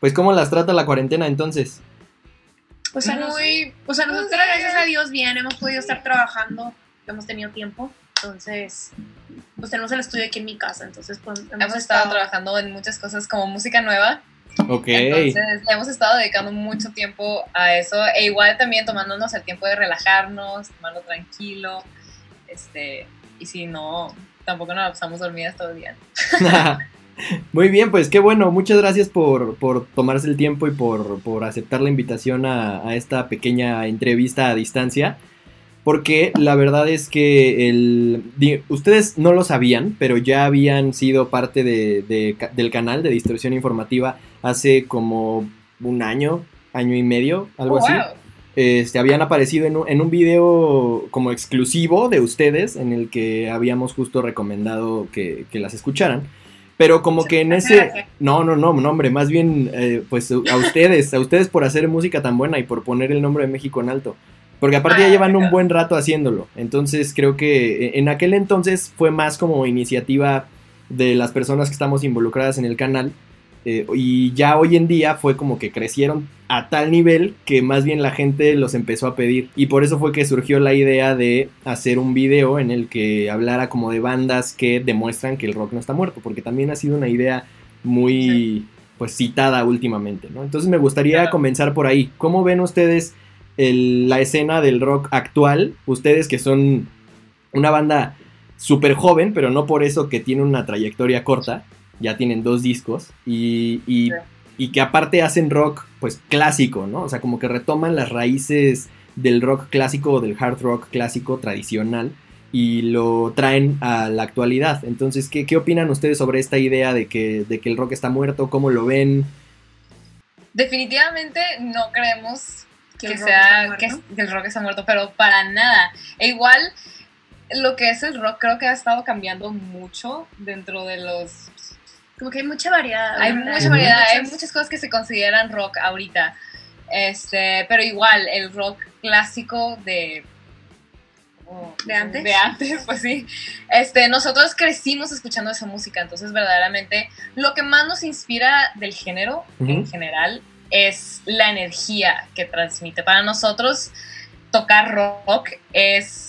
Pues ¿cómo las trata la cuarentena entonces? O sea, muy, o sea, nosotros gracias a Dios bien, hemos podido estar trabajando, hemos tenido tiempo, entonces, pues tenemos el estudio aquí en mi casa, entonces pues hemos, estado, trabajando en muchas cosas como música nueva. Ok. Entonces, le hemos estado dedicando mucho tiempo a eso, e igual también tomándonos el tiempo de relajarnos, tomarlo tranquilo, este, y si no, tampoco nos pasamos dormidas todo el día. Muy bien, pues qué bueno. Muchas gracias por, tomarse el tiempo y por, aceptar la invitación a, esta pequeña entrevista a distancia. Porque la verdad es que el, ustedes no lo sabían, pero ya habían sido parte del canal de Distorsión Informativa hace como un año, año y medio, algo oh, así. Este, habían aparecido en un, en un video como exclusivo de ustedes en el que habíamos justo recomendado que, que las escucharan. Pero como que en ese... No, no, no, no, hombre, más bien, eh, pues a ustedes, a ustedes por hacer música tan buena y por poner el nombre de México en alto. Porque aparte ya ah, llevan un buen rato haciéndolo. Entonces creo que eh, en aquel entonces fue más como iniciativa de las personas que estamos involucradas en el canal eh, y ya hoy en día fue como que crecieron a tal nivel que más bien la gente los empezó a pedir. Y por eso fue que surgió la idea de hacer un video en el que hablara como de bandas que demuestran que el rock no está muerto. Porque también ha sido una idea muy pues citada últimamente, ¿no? Entonces me gustaría comenzar por ahí. ¿Cómo ven ustedes la escena del rock actual? Ustedes que son una banda súper joven, pero no por eso que tiene una trayectoria corta ya tienen dos discos y, y, que aparte hacen rock pues clásico, ¿no? O sea, como que retoman las raíces del rock clásico o del hard rock clásico tradicional y lo traen a la actualidad. Entonces, ¿qué, qué opinan ustedes sobre esta idea de que, de que el rock está muerto? ¿Cómo lo ven? Definitivamente no creemos que, sea que, que, el rock está muerto, pero para nada. E igual lo que es el rock creo que ha estado cambiando mucho dentro de los como que hay mucha variedad. Hay mucha variedad, hay muchas cosas que se consideran rock ahorita. Este, pero igual, el rock clásico de de antes. De antes, pues sí. Este, nosotros crecimos escuchando esa música, entonces verdaderamente lo que más nos inspira del género en general es la energía que transmite. Para nosotros tocar rock es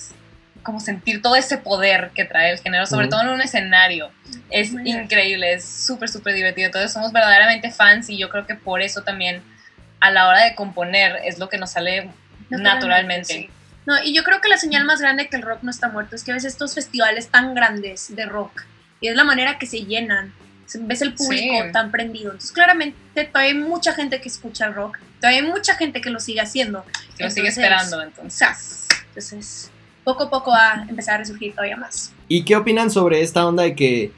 como sentir todo ese poder que trae el género, sobre todo en un escenario. Es increíble, es súper, súper divertido. Entonces somos verdaderamente fans y yo creo que por eso también a la hora de componer es lo que nos sale naturalmente. No, y yo creo que la señal más grande que el rock no está muerto es que ves estos festivales tan grandes de rock y es la manera que se llenan. Ves el público tan prendido. Entonces, claramente, todavía hay mucha gente que escucha el rock, todavía hay mucha gente que lo sigue haciendo. Que lo sigue esperando, entonces. Entonces, poco a poco va a empezar a resurgir todavía más. ¿Y qué opinan sobre esta onda de que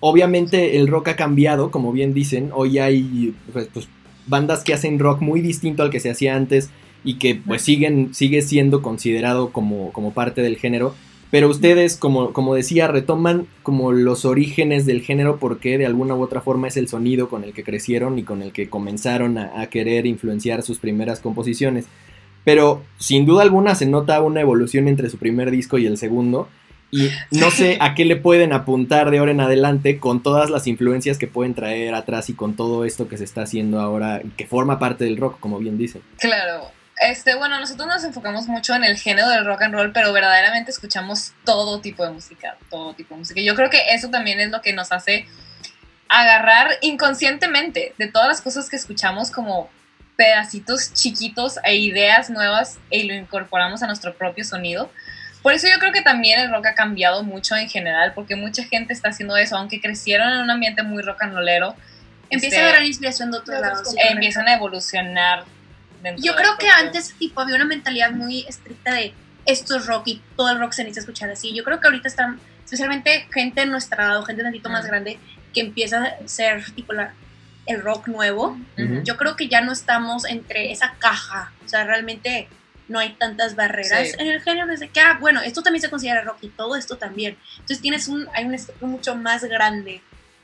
obviamente el rock ha cambiado, como bien dicen, hoy hay pues, pues, bandas que hacen rock muy distinto al que se hacía antes y que pues siguen, sigue siendo considerado como, como parte del género. Pero ustedes, como, como decía, retoman como los orígenes del género porque de alguna u otra forma es el sonido con el que crecieron y con el que comenzaron a querer influenciar sus primeras composiciones. Pero sin duda alguna se nota una evolución entre su primer disco y el segundo. Y no sé a qué le pueden apuntar de ahora en adelante con todas las influencias que pueden traer atrás y con todo esto que se está haciendo ahora, que forma parte del rock, como bien dicen. Claro. Este, bueno, nosotros nos enfocamos mucho en el género del rock and roll, pero verdaderamente escuchamos todo tipo de música, todo tipo de música. Y yo creo que eso también es lo que nos hace agarrar inconscientemente de todas las cosas que escuchamos como pedacitos chiquitos e ideas nuevas y lo incorporamos a nuestro propio sonido. Por eso yo creo que también el rock ha cambiado mucho en general, porque mucha gente está haciendo eso, aunque crecieron en un ambiente muy rock and rollero. Empieza a este, agarrar inspiración de otros lados. empiezan a evolucionar. Yo creo que antes tipo había una mentalidad muy estricta de esto es rock y todo el rock se necesita escuchar así. Yo creo que ahorita están, especialmente gente en nuestra edad o gente un poquito más grande, que empieza a ser tipo la, el rock nuevo. Yo creo que ya no estamos entre esa caja, o sea, realmente no hay tantas barreras en el género desde que, ah, bueno, esto también se considera rock y todo esto también. Entonces tienes un, hay un espectro mucho más grande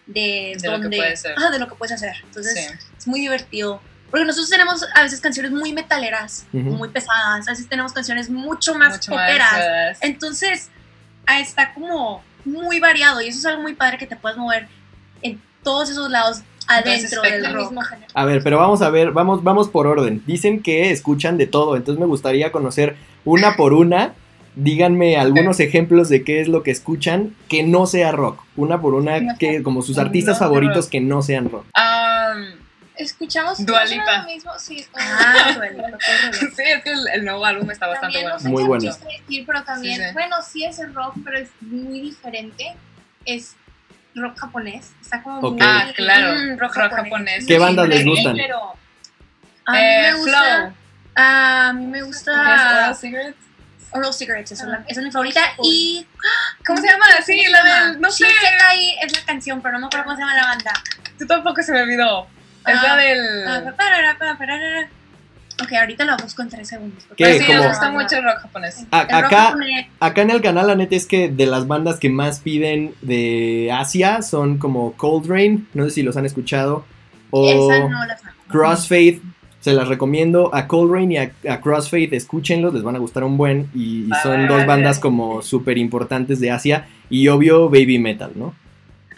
de, de donde, lo que ah, de lo que puedes hacer. Entonces es muy divertido. Porque nosotros tenemos a veces canciones muy metaleras, muy pesadas, a veces tenemos canciones mucho más mucho poperas. Entonces, está como muy variado y eso es algo muy padre que te puedes mover en todos esos lados adentro del el rock. mismo género. A ver, pero vamos a ver, vamos, vamos por orden. Dicen que escuchan de todo, entonces me gustaría conocer una por una. Díganme algunos ejemplos de qué es lo que escuchan que no sea rock. Una por una, que como sus artistas No favoritos rock. que no sean rock. Um, Escuchamos Dua todos Lipa. lo mismo, sí. Ah, es sí, es que el, el nuevo álbum está bastante También bueno. Muy bueno. decir, pero también, Sí, sí. bueno, sí es el rock, pero es muy diferente. Es rock japonés. Está como Ok. muy... Ah, claro. Mm, rock rock japonés. japonés. ¿Qué bandas les gustan? Pero, A mí eh, me gusta. Flow. A mí me gusta. Oral Cigarettes. Oral Cigarettes, esa es, la- esa es mi favorita. Y. ¿Cómo se llama? Sí, ¿Cómo se la llama? del. No sé. Shisekai es la canción, pero no me acuerdo cómo se llama la banda. Tú tampoco se me olvidó. Es Ah, la Ah, del. parara. Ok, ahorita la busco en tres segundos. porque ¿Qué? Sí, como- me gusta mucho el rock japonés. A- El rock acá, japonés, acá en el canal, la neta es que de las bandas que más piden de Asia son como Cold Rain, no sé si los han escuchado, o Esa no la. Crossfaith. Se las recomiendo a Cold Rain y a, a Crossfaith, escúchenlos, les van a gustar un buen. Y, y son Ah, dos bandas como súper importantes de Asia. Y obvio, Baby Metal, ¿no?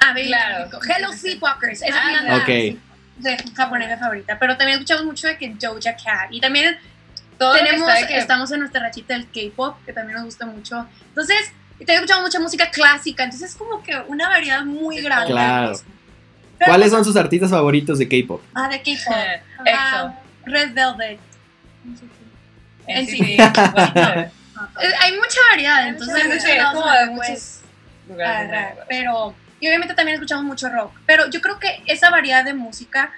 Ah, Baby Claro. Metal. Hello Sleepwalkers. Ah, es mi banda Ok. De japonesa favorita. Pero también escuchamos mucho de que Doja Cat. Y también Todo que tenemos, de que- estamos en nuestra rachita del K-pop, que también nos gusta mucho. Entonces, y también escuchamos mucha música clásica. Entonces, es como que una variedad muy grande. Claro. Pero- ¿Cuáles son sus artistas favoritos de K-pop? Ah, de K-pop. Ah, Red Velvet. NCT. NCT. Eh, Hay mucha variedad, Hay entonces mucha Sí, sí, es como de ver, pues, muchos lugares. pero y obviamente también escuchamos mucho rock, pero yo creo que esa variedad de música,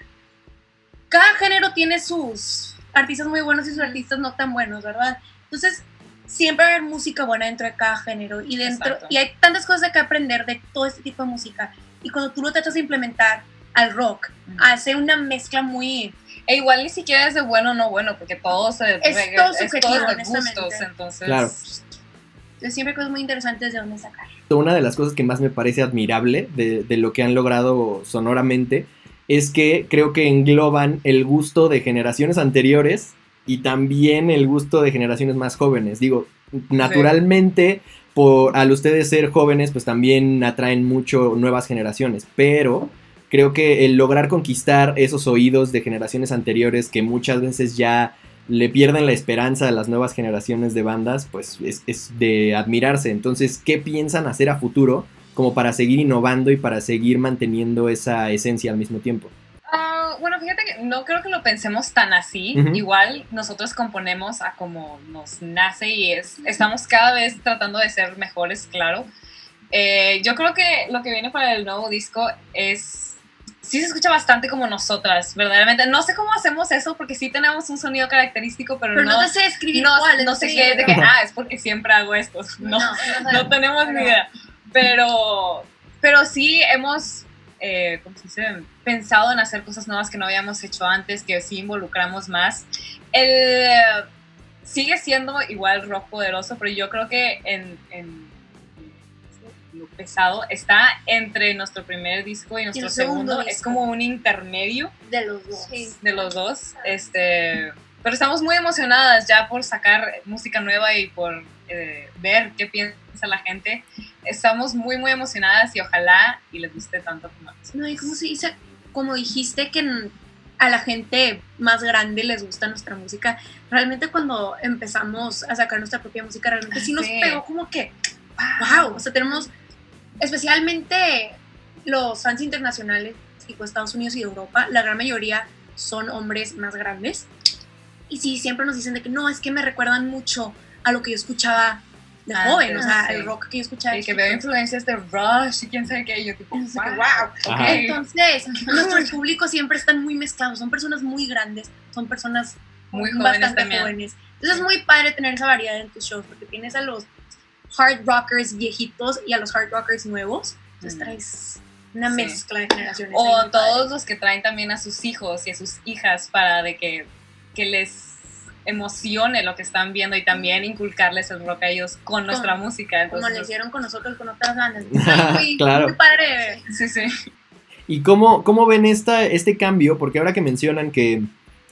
cada género tiene sus artistas muy buenos y sus artistas no tan buenos, ¿verdad? Entonces siempre va a haber música buena dentro de cada género y dentro Exacto. y hay tantas cosas que aprender de todo este tipo de música y cuando tú lo tratas de implementar al rock Ujú. hace una mezcla muy E igual ni siquiera es de bueno o no bueno, porque todo se Es todo es subjetivo, todo de gustos, entonces. Claro. Siempre cosas muy interesantes de dónde sacar. Una de las cosas que más me parece admirable de, de lo que han logrado sonoramente es que creo que engloban el gusto de generaciones anteriores y también el gusto de generaciones más jóvenes. Digo, naturalmente, por al ustedes ser jóvenes, pues también atraen mucho nuevas generaciones, pero creo que el lograr conquistar esos oídos de generaciones anteriores que muchas veces ya le pierden la esperanza a las nuevas generaciones de bandas, pues es, es de admirarse. Entonces, ¿qué piensan hacer a futuro como para seguir innovando y para seguir manteniendo esa esencia al mismo tiempo? Ah, bueno, fíjate que no creo que lo pensemos tan así. Igual nosotros componemos a como nos nace y es, estamos cada vez tratando de ser mejores, claro. Eh, yo creo que lo que viene para el nuevo disco es... Sí se escucha bastante como nosotras, verdaderamente. No sé cómo hacemos eso porque sí tenemos un sonido característico, pero, Pero no, no, sé describir no, cuál, no sé sí, qué, de pero- que, ah, es porque siempre hago esto. No, no tenemos ni idea. Pero, pero sí hemos, eh, ¿cómo se dice? Pensado en hacer cosas nuevas que no habíamos hecho antes, que sí involucramos más. El, sigue siendo igual rock poderoso, pero yo creo que en, en lo pesado está entre nuestro primer disco y nuestro el segundo segundo. Es como un intermedio de los dos. Sí. de los dos. Este, pero estamos muy emocionadas ya por sacar música nueva y por eh, ver qué piensa la gente. Estamos muy, muy emocionadas y ojalá y les guste tanto como a nosotros. No, y cómo se dice, como dijiste que a la gente más grande les gusta nuestra música, realmente cuando empezamos a sacar nuestra propia música, realmente sí nos Sí. pegó como que, wow, o sea, tenemos especialmente los fans internacionales, tipo Estados Unidos y Europa, la gran mayoría son hombres más grandes. Y sí, siempre nos dicen de que no, es que me recuerdan mucho a lo que yo escuchaba de Antes, joven, o sea, sí. el rock que yo escuchaba. Y que veo influencias de Rush y quién sabe qué. Y yo tipo, Entonces, wow, wow. Ajá. Entonces, nuestros públicos siempre están muy mezclados, son personas muy grandes, son personas Muy jóvenes bastante también. jóvenes. Entonces es muy padre tener esa variedad en tus shows, porque tienes a los hard rockers viejitos y a los hard rockers nuevos. Entonces Mm. traes una Sí. mezcla de generaciones. O todos los que traen también a sus hijos y a sus hijas para de que, que les emocione lo que están viendo y también inculcarles el rock a ellos con nuestra Como- música. Como lo hicieron con nosotros, con otras bandas. Muy, Claro. muy padre sí, sí. ¿Y cómo, cómo ven esta, este cambio? Porque ahora que mencionan que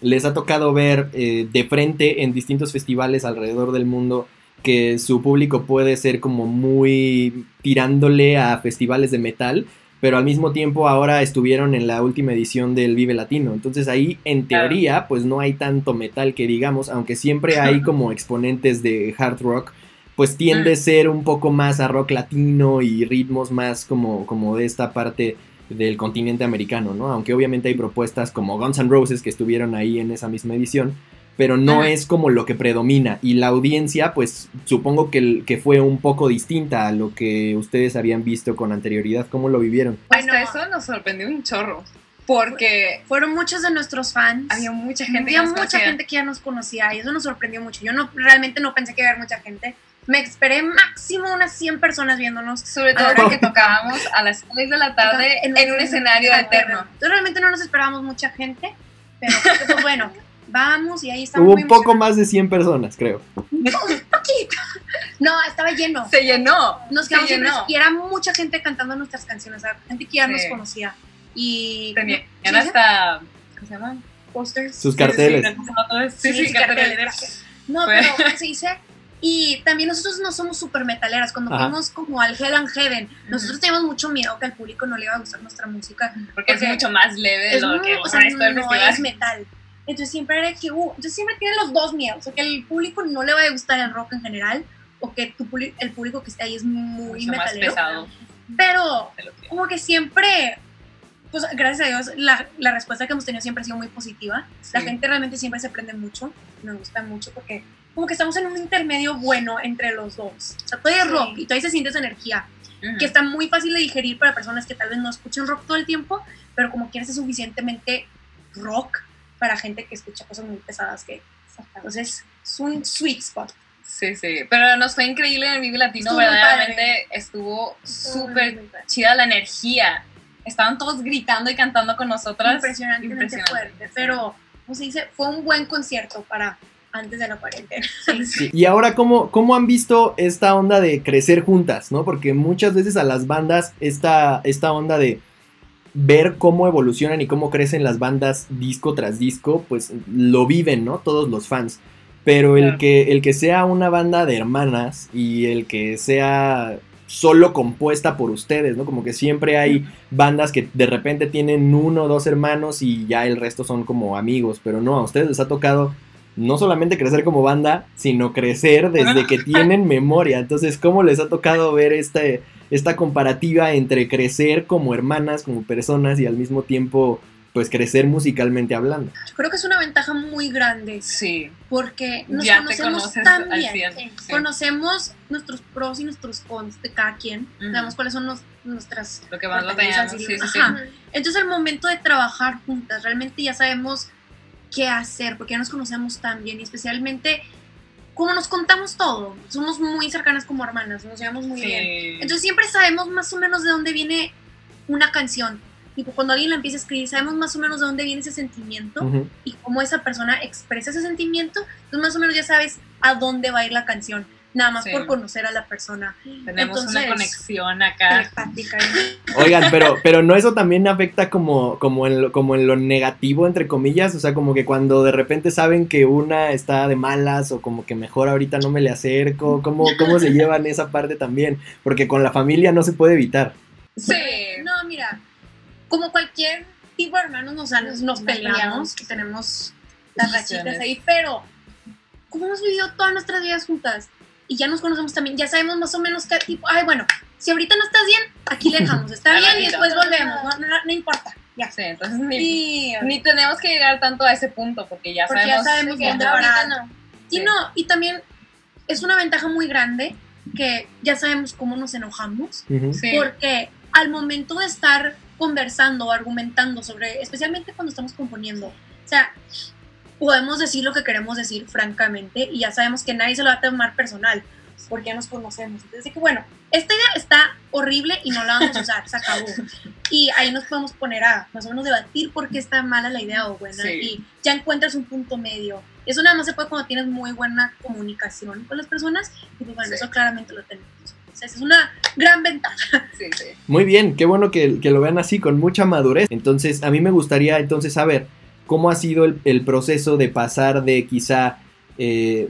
les ha tocado ver eh, de frente en distintos festivales alrededor del mundo que su público puede ser como muy tirándole a festivales de metal, pero al mismo tiempo ahora estuvieron en la última edición del Vive Latino. Entonces ahí, en teoría, pues no hay tanto metal que digamos, aunque siempre hay como exponentes de hard rock, pues tiende a ser un poco más a rock latino y ritmos más como, como de esta parte del continente americano, ¿no? Aunque obviamente hay propuestas como Guns N' Roses que estuvieron ahí en esa misma edición, pero no es como lo que predomina. Y la audiencia, pues supongo que, que fue un poco distinta a lo que ustedes habían visto con anterioridad. ¿Cómo lo vivieron? Bueno, Hasta eso nos sorprendió un chorro. Porque fueron muchos de nuestros fans. Había mucha gente. Había mucha gente que ya nos conocía y eso nos sorprendió mucho. Yo no realmente no pensé que iba a haber mucha gente. Me esperé máximo unas 100 personas viéndonos. Sobre todo porque tocábamos a las 6 de la tarde en, un, escenario eterno. Entonces realmente no nos esperábamos mucha gente, pero pues bueno, vamos y ahí estaba. Hubo un poco más de 100 personas, creo. Un poquito. No, estaba lleno. Se llenó. Nos quedamos y era mucha gente cantando nuestras canciones, o sea, gente que ya nos conocía. Y. Tenían hasta. ¿Cómo se llaman? Posters. Sus carteles. Sí, sí, carteles. No, pero ¿cómo se dice? Y también nosotros no somos súper metaleras. Cuando fuimos como al Hell and Heaven, nosotros teníamos mucho miedo que al público no le iba a gustar nuestra música. Porque, es mucho más leve de lo que o sea, no es metal. Entonces siempre era que, uh, entonces siempre tiene los dos miedos, o que el público no le va a gustar el rock en general, o que tu, el público que está ahí es muy Mucho metalero. Más pesado. Pero como que siempre, pues gracias a Dios, la, la, respuesta que hemos tenido siempre ha sido muy positiva. La gente realmente siempre se prende mucho, me gusta mucho porque como que estamos en un intermedio bueno entre los dos. O sea, todavía es rock y todavía se siente esa energía, que está muy fácil de digerir para personas que tal vez no escuchan rock todo el tiempo, pero como quieres es suficientemente rock para gente que escucha cosas muy pesadas que entonces es un sweet spot. Sí, sí, pero nos fue increíble en el Vive Latino, estuvo verdaderamente estuvo súper chida la energía. Estaban todos gritando y cantando con nosotras. Impresionantemente Impresionante. fuerte, pero, como se dice, fue un buen concierto para antes de la cuarentena. Y ahora, ¿cómo, ¿cómo han visto esta onda de crecer juntas, no? Porque muchas veces a las bandas esta, esta onda de ver cómo evolucionan y cómo crecen las bandas disco tras disco, pues lo viven, ¿no? Todos los fans. Pero el, que, el que sea una banda de hermanas y el que sea solo compuesta por ustedes, ¿no? Como que siempre hay bandas que de repente tienen uno o dos hermanos y ya el resto son como amigos, pero no, a ustedes les ha tocado no solamente crecer como banda, sino crecer desde que tienen memoria. Entonces, ¿cómo les ha tocado ver este, esta comparativa entre crecer como hermanas, como personas y al mismo tiempo pues crecer musicalmente hablando. Yo creo que es una ventaja muy grande. Sí. Porque nos conocemos tan bien. Conocemos nuestros pros y nuestros cons de cada quien. Sabemos cuáles son nuestras... Lo que más lo Sí, sí, sí. Entonces al momento de trabajar juntas, realmente ya sabemos qué hacer, porque ya nos conocemos tan bien y especialmente como nos contamos todo, somos muy cercanas como hermanas, nos llevamos muy bien. Entonces siempre sabemos más o menos de dónde viene una canción. Tipo, cuando alguien la empieza a escribir, sabemos más o menos de dónde viene ese sentimiento y cómo esa persona expresa ese sentimiento. Entonces más o menos ya sabes a dónde va a ir la canción nada más por conocer a la persona. Tenemos una conexión acá. Oigan, pero, pero no eso también afecta como, como, en lo, como en lo negativo, entre comillas, o sea, como que cuando de repente saben que una está de malas o como que mejor ahorita no me le acerco, ¿cómo, cómo se llevan esa parte también? Porque con la familia no se puede evitar. Sí, no, mira, como cualquier tipo de hermanos nos, nos peleamos, tenemos las rachitas ahí, pero ¿cómo hemos vivido todas nuestras vidas juntas? Y ya nos conocemos también, ya sabemos más o menos qué tipo, ay, bueno, si ahorita no estás bien, aquí le dejamos, está bien y después volvemos, no, importa. Ya. Sí, entonces ni, ni, tenemos que llegar tanto a ese punto porque ya porque sabemos, ya sabemos dónde parar. No. Y no, y también es una ventaja muy grande que ya sabemos cómo nos enojamos, porque al momento de estar conversando o argumentando sobre, especialmente cuando estamos componiendo, o sea, podemos decir lo que queremos decir francamente y ya sabemos que nadie se lo va a tomar personal porque ya nos conocemos. Entonces, que bueno, esta idea está horrible y no la vamos a usar, se acabó. Y ahí nos podemos poner a más o menos debatir por qué está mala la idea o buena y ya encuentras un punto medio. Eso nada más se puede cuando tienes muy buena comunicación con las personas y pues bueno, eso claramente lo tenemos. Entonces, es una gran ventaja. Muy bien, qué bueno que, que lo vean así, con mucha madurez. Entonces, a mí me gustaría entonces saber, ¿Cómo ha sido el, proceso de pasar de quizá eh,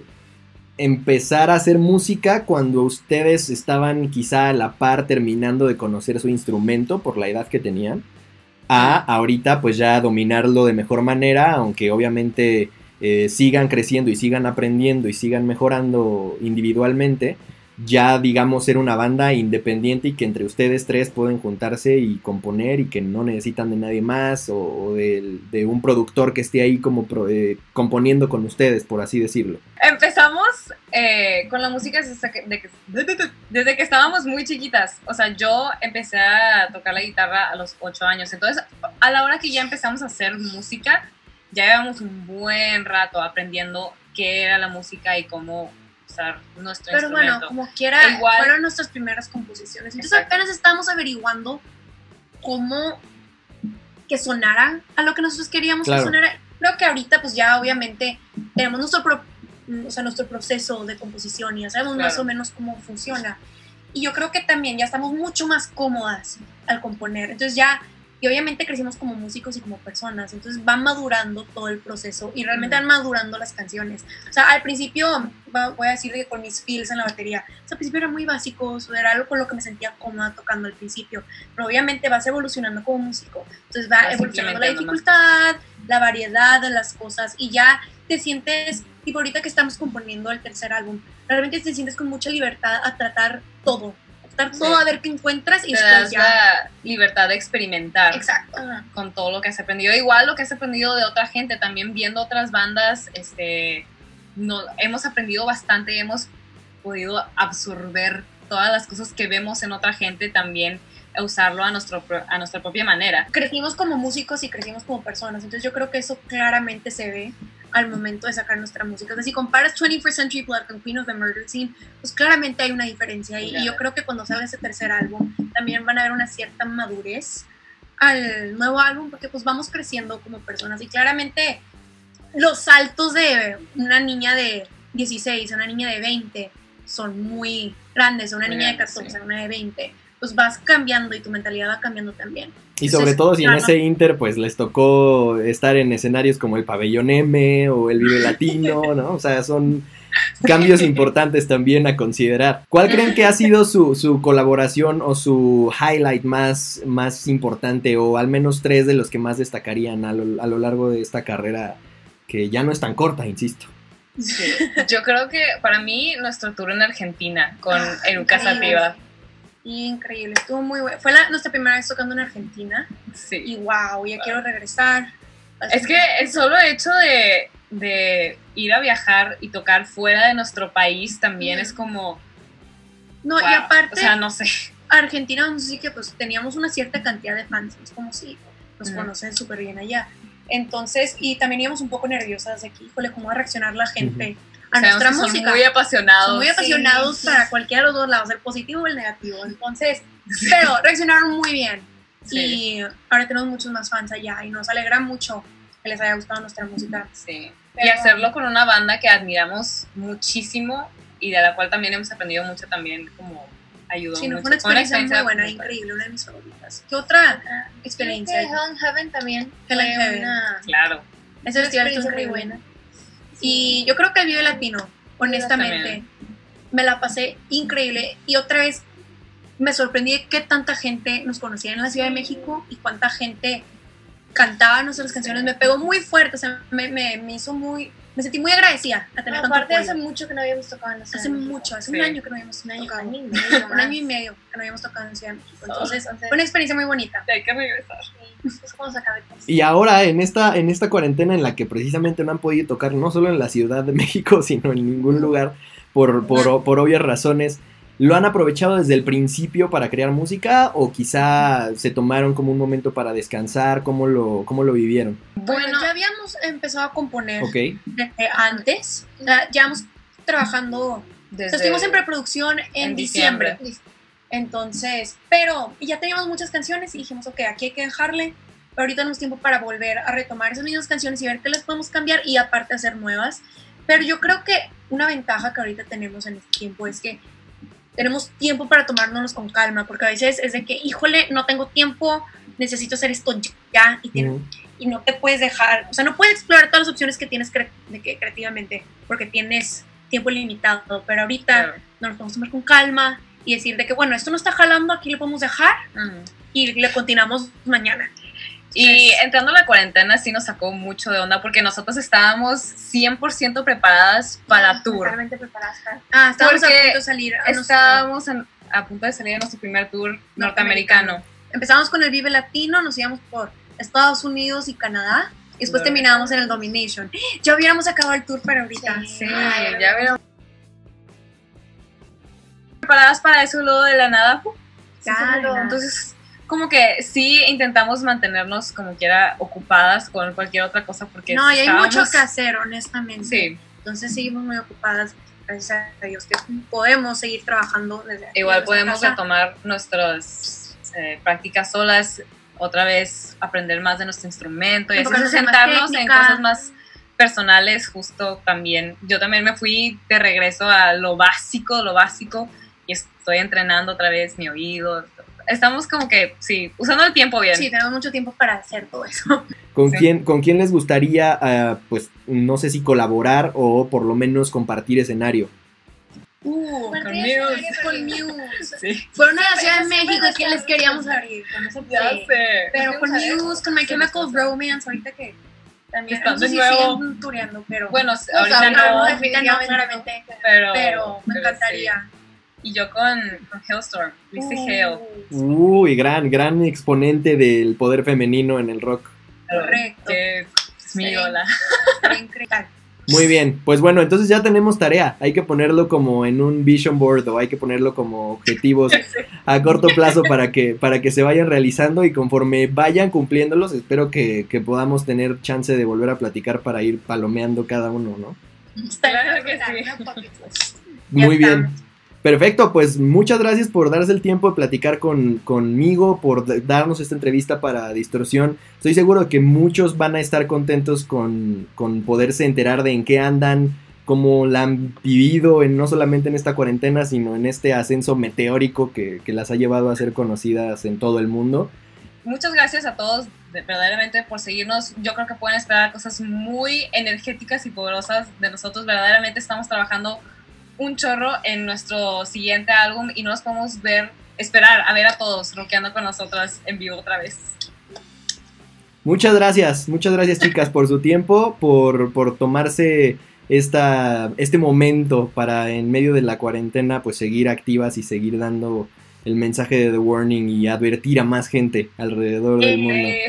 empezar a hacer música cuando ustedes estaban quizá a la par terminando de conocer su instrumento por la edad que tenían, a ahorita pues ya dominarlo de mejor manera, aunque obviamente eh, sigan creciendo y sigan aprendiendo y sigan mejorando individualmente, ya digamos ser una banda independiente y que entre ustedes tres pueden juntarse y componer y que no necesitan de nadie más o, de, un productor que esté ahí como eh, componiendo con ustedes, por así decirlo. Empezamos eh, con la música desde que, desde que estábamos muy chiquitas. O sea, yo empecé a tocar la guitarra a los ocho años. Entonces, a la hora que ya empezamos a hacer música, ya llevamos un buen rato aprendiendo qué era la música y cómo nuestro Pero bueno, como quiera, fueron nuestras primeras composiciones. Entonces apenas estábamos averiguando cómo que sonara a lo que nosotros queríamos que sonara. Creo que ahorita pues ya obviamente tenemos nuestro, o sea, nuestro proceso de composición y ya sabemos más o menos cómo funciona. Y yo creo que también ya estamos mucho más cómodas al componer. Entonces ya y obviamente crecimos como músicos y como personas, entonces van madurando todo el proceso y realmente van madurando las canciones. O sea, al principio, voy a decir que con mis feels en la batería, o sea, al principio era muy básico, era algo con lo que me sentía cómoda tocando al principio, pero obviamente vas evolucionando como músico, entonces va evolucionando la dificultad, la variedad de las cosas y ya te sientes, tipo ahorita que estamos componiendo el tercer álbum, realmente te sientes con mucha libertad a tratar todo, todo a ver qué encuentras y Te das la libertad de experimentar Exacto. con todo lo que has aprendido. Igual lo que has aprendido de otra gente, también viendo otras bandas, este, no, hemos aprendido bastante, hemos podido absorber todas las cosas que vemos en otra gente también usarlo a, nuestro, a nuestra propia manera. Crecimos como músicos y crecimos como personas, entonces yo creo que eso claramente se ve al momento de sacar nuestra música. Entonces, si comparas 21st Century Blood con Queen of the Murder Scene, pues claramente hay una diferencia y, yo creo que cuando salga ese tercer álbum también van a haber una cierta madurez al nuevo álbum porque pues vamos creciendo como personas. Y claramente los saltos de una niña de 16 a una niña de 20 son muy grandes, una niña de 14 a una de 20 pues vas cambiando y tu mentalidad va cambiando también. Y sobre todo si en ese Inter pues les tocó estar en escenarios como el Pabellón M o el Vive Latino, ¿no? O sea, son cambios importantes también a considerar. ¿Cuál creen que ha sido su, colaboración o su highlight más, más importante o al menos tres de los que más destacarían a lo, a lo largo de esta carrera que ya no es tan corta, insisto? Yo creo que para mí nuestro tour en Argentina con Eruca Sativa increíble, estuvo muy bueno. Fue la, nuestra primera vez tocando en Argentina. Sí. Y wow, ya quiero regresar. Es que el solo hecho de, de, ir a viajar y tocar fuera de nuestro país también es como... No, y aparte... O sea, no sé. Argentina, sé que pues teníamos una cierta cantidad de fans, es como si nos conocen súper bien allá. Entonces, y también íbamos un poco nerviosas de aquí, híjole, cómo va a reaccionar la gente a nuestra música. Son muy apasionados. muy apasionados para cualquiera de los dos lados, el positivo o el negativo. Entonces, pero reaccionaron muy bien. Y ahora tenemos muchos más fans allá y nos alegra mucho que les haya gustado nuestra música. Sí. y hacerlo con una banda que admiramos muchísimo y de la cual también hemos aprendido mucho también como ayudó sí, mucho. fue una experiencia, muy buena, increíble, una de mis favoritas. ¿Qué otra experiencia? Hell Heaven también. Hell Heaven. Claro. Esa experiencia muy buena. Y yo creo que el Vive Latino, honestamente, me la pasé increíble. Y otra vez me sorprendí de qué tanta gente nos conocía en la Ciudad de México y cuánta gente cantaba nuestras canciones. Me pegó muy fuerte, o sea, me, me, me hizo muy, me sentí muy agradecida a tener Aparte, hace mucho que no habíamos tocado en la Ciudad Hace mucho, hace un año que no habíamos un año, tocado. un año y medio que no habíamos tocado en Ciudad de México. Entonces, fue una experiencia muy bonita. Hay que regresar. Y ahora, en esta, en esta cuarentena en la que precisamente no han podido tocar no solo en la Ciudad de México, sino en ningún lugar, por, por, por obvias razones, ¿Lo han aprovechado desde el principio para crear música o quizá se tomaron como un momento para descansar? ¿Cómo lo, cómo lo vivieron? Bueno, ya habíamos empezado a componer antes. Ya llevamos trabajando, desde estuvimos en preproducción en, diciembre. Entonces, pero ya teníamos muchas canciones y dijimos, ok, aquí hay que dejarle. Pero ahorita tenemos tiempo para volver a retomar esas mismas canciones y ver qué les podemos cambiar y aparte hacer nuevas. Pero yo creo que una ventaja que ahorita tenemos en este tiempo es que tenemos tiempo para tomárnoslos con calma, porque a veces es de que, híjole, no tengo tiempo, necesito hacer esto ya y, y no te puedes dejar, o sea, no puedes explorar todas las opciones que tienes de que, creativamente, porque tienes tiempo limitado, pero ahorita nos podemos tomar con calma y decir de que, bueno, esto no está jalando, aquí lo podemos dejar y le continuamos mañana. Y entrando a la cuarentena sí nos sacó mucho de onda porque nosotros estábamos 100% preparadas para tour. Totalmente preparadas para- Ah, estábamos a punto de salir. a nuestro- Estábamos en- a punto de salir a nuestro primer tour norteamericano. Empezamos con el Vive Latino, nos íbamos por Estados Unidos y Canadá. Y después terminábamos en el Domination. Ya hubiéramos acabado el tour para ahorita. Sí, ya vieron. Preparadas para eso luego de la nada. Claro. Entonces, como que sí intentamos mantenernos como quiera ocupadas con cualquier otra cosa porque No, y hay mucho que hacer, honestamente. Sí, Entonces seguimos muy ocupadas, gracias a Dios, que podemos seguir trabajando desde aquí, igual desde podemos casa. retomar nuestras eh, prácticas solas, otra vez aprender más de nuestro instrumento y así sentarnos en cosas más personales, justo también. Yo también me fui de regreso a lo básico, lo básico, y estoy entrenando otra vez mi oído. Estamos como que, sí, usando el tiempo bien. Sí, tenemos mucho tiempo para hacer todo eso. ¿Con, Sí. quién, ¿Con quién les gustaría, ah, pues, no sé si colaborar o por lo menos compartir escenario? Uh, Con con Muse. Con Muse. Sí. Fueron a la Ciudad de México que les queríamos abrir. con ese Ya sí. sé. Pero con Muse, con My Sí, Chemical sí. Romance, ahorita que también Están de nuevo. siguen tureando, pero Bueno, O sea, ahorita no, no, claramente, pero, pero me encantaría. Y yo con, con Hailstorm, Lucy Hale. Uh, Uy, gran, gran exponente del poder femenino en el rock. Correcto. Que es mi increíble. Muy bien, pues bueno, entonces ya tenemos tarea. Hay que ponerlo como en un vision board o hay que ponerlo como objetivos a corto plazo para que, para que se vayan realizando y conforme vayan cumpliéndolos, espero que, que podamos tener chance de volver a platicar para ir palomeando cada uno, ¿no? Claro que sí. pocket Muy bien. Perfecto, pues muchas gracias por darse el tiempo de platicar con, conmigo, por darnos esta entrevista para Distorsión. Estoy seguro que muchos van a estar contentos con, con poderse enterar de en qué andan, cómo la han vivido, en, no solamente en esta cuarentena, sino en este ascenso meteórico que, que las ha llevado a ser conocidas en todo el mundo. Muchas gracias a todos de- verdaderamente por seguirnos. Yo creo que pueden esperar cosas muy energéticas y poderosas de nosotros. Verdaderamente estamos trabajando un chorro en nuestro siguiente álbum y no nos podemos ver, esperar a ver a todos rockeando con nosotras en vivo otra vez. Muchas gracias, muchas gracias chicas por su tiempo, por, por tomarse esta, este momento para en medio de la cuarentena pues seguir activas y seguir dando el mensaje de The Warning y advertir a más gente alrededor del mundo. Eh,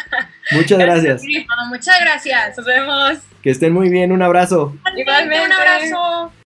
Muchas gracias, Bueno, muchas gracias. nos vemos. que estén muy bien, un abrazo. Igualmente. Un abrazo.